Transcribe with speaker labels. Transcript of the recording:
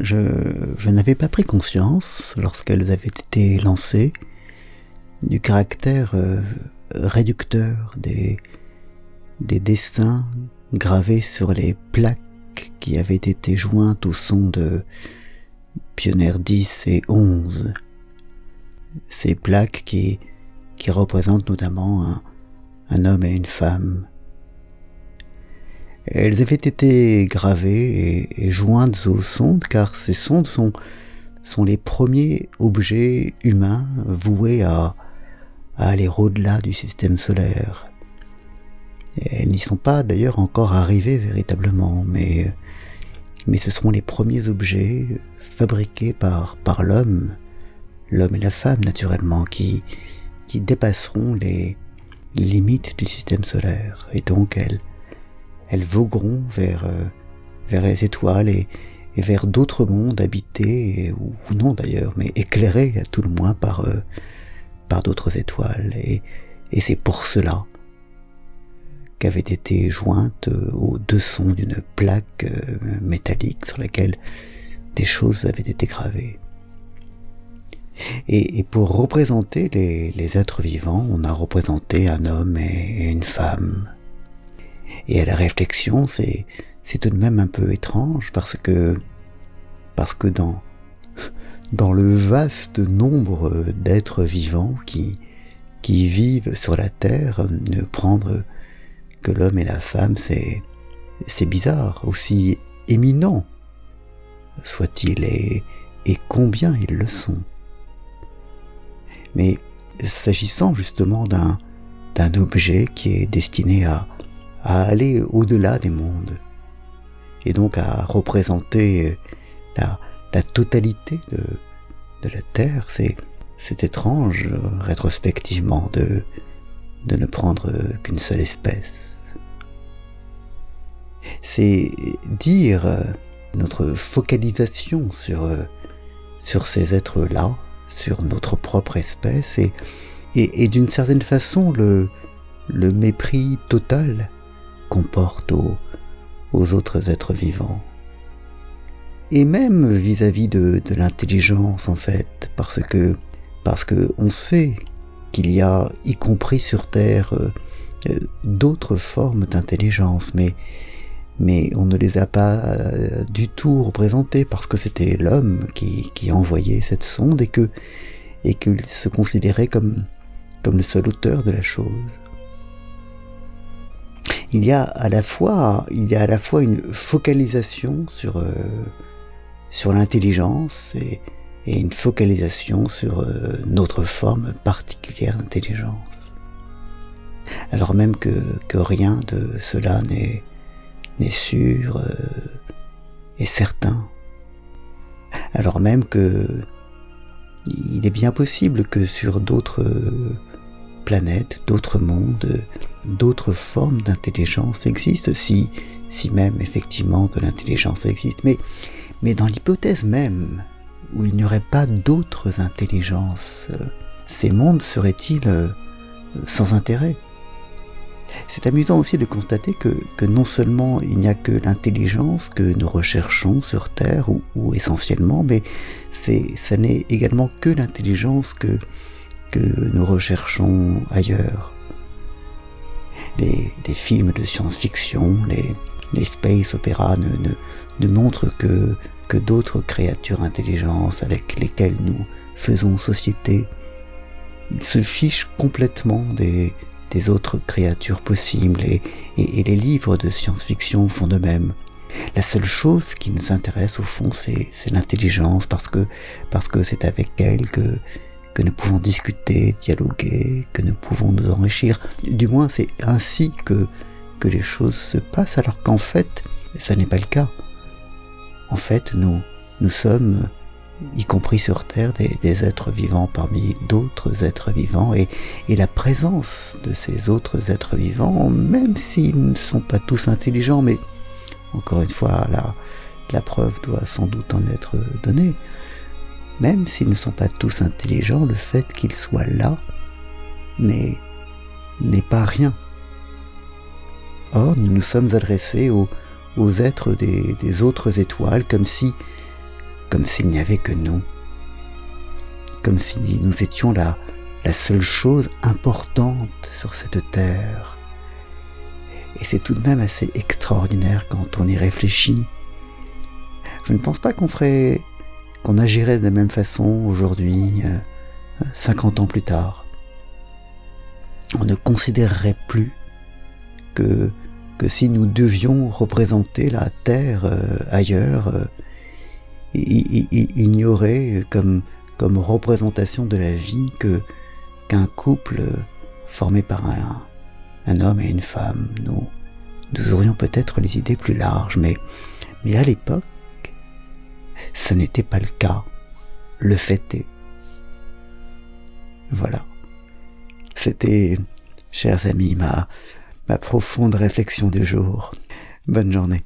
Speaker 1: je, n'avais pas pris conscience, lorsqu'elles avaient été lancées, du caractère euh, réducteur des, des dessins gravés sur les plaques qui avaient été jointes au son de Pionnier 10 et 11. Ces plaques qui, qui représentent notamment un, un homme et une femme. Elles avaient été gravées et, jointes aux sondes car ces sondes sont, les premiers objets humains voués à, aller au-delà du système solaire. elles n'y sont pas d'ailleurs encore arrivées véritablement, mais, ce seront les premiers objets fabriqués par, par l'homme, l'homme et la femme naturellement, qui, qui dépasseront les, limites du système solaire, et donc elles, elles vogueront vers, euh, vers les étoiles et, vers d'autres mondes habités, ou, non d'ailleurs, mais éclairés à tout le moins par, euh, par d'autres étoiles. Et, c'est pour cela qu'avaient été jointes euh, aux deux sons d'une plaque métallique sur laquelle des choses avaient été gravées. Et, pour représenter les, êtres vivants, on a représenté un homme et, une femme. Et à la réflexion, c'est, tout de même un peu étrange parce que, parce que dans, dans le vaste nombre d'êtres vivants qui, qui vivent sur la Terre, ne prendre que l'homme et la femme, c'est, c'est bizarre, aussi éminent soit-il, et combien ils le sont. Mais s'agissant justement d'un, d'un objet qui est destiné à, à aller au-delà des mondes, et donc à représenter la, la totalité de, de la Terre, c'est, étrange rétrospectivement de, de ne prendre qu'une seule espèce. C'est dire notre focalisation sur, sur ces êtres-là, sur notre propre espèce et, et, d'une certaine façon le, le mépris total qu'on porte aux, autres êtres vivants. Et même vis-à-vis de, l'intelligence en fait, parce que parce que on sait qu'il y a, y compris sur Terre, euh, euh, d'autres formes d'intelligence, mais mais on ne les a pas euh, du tout représentés parce que c'était l'homme qui, envoyait cette sonde et que qu'il se considérait comme comme le seul auteur de la chose. Il y a à la fois une focalisation sur euh, sur l'intelligence et, une focalisation sur euh, notre forme particulière d'intelligence. Alors même que, rien de cela n'est sûr euh, et certain. Alors même que il est bien possible que sur d'autres planètes, d'autres mondes, d'autres formes d'intelligence existent, si, si même effectivement de l'intelligence existe. Mais, mais dans l'hypothèse même où il n'y aurait pas d'autres intelligences, ces mondes seraient-ils euh, sans intérêt? C'est amusant aussi de constater que, non seulement il n'y a que l'intelligence que nous recherchons sur Terre, ou, essentiellement, mais ça n'est également que l'intelligence que, que nous recherchons ailleurs. Les, films de science-fiction, les, space opéras ne, montrent que, que d'autres créatures intelligentes avec lesquelles nous faisons société. Ils se fichent complètement des, des autres créatures possibles et, les livres de science-fiction font de même. La seule chose qui nous intéresse au fond, c'est, l'intelligence parce que parce que c'est avec elle que que nous pouvons discuter, dialoguer, que nous pouvons nous enrichir. Du moins, c'est ainsi que les choses se passent, alors qu'en fait, ça n'est pas le cas. En fait, nous nous sommes y compris sur Terre, des, êtres vivants parmi d'autres êtres vivants, et, la présence de ces autres êtres vivants, même s'ils ne sont pas tous intelligents, mais encore une fois, la, la preuve doit sans doute en être donnée, même s'ils ne sont pas tous intelligents, le fait qu'ils soient là n'est, pas rien. Or, nous nous sommes adressés aux, êtres des, des autres étoiles comme si comme s'il n'y avait que nous, comme si nous étions la, la seule chose importante sur cette terre. Et c'est tout de même assez extraordinaire quand on y réfléchit. Je ne pense pas qu'on ferait, qu'on agirait de la même façon aujourd'hui, 50 euh, ans plus tard. On ne considérerait plus que, si nous devions représenter la Terre euh, ailleurs, euh, il, n'y aurait comme, comme représentation de la vie qu'un couple formé par un, un homme et une femme. Nous, nous aurions peut-être les idées plus larges, mais à l'époque, ce n'était pas le cas. Le fait est. Voilà. C'était, chers amis, ma, profonde réflexion du jour. Bonne journée.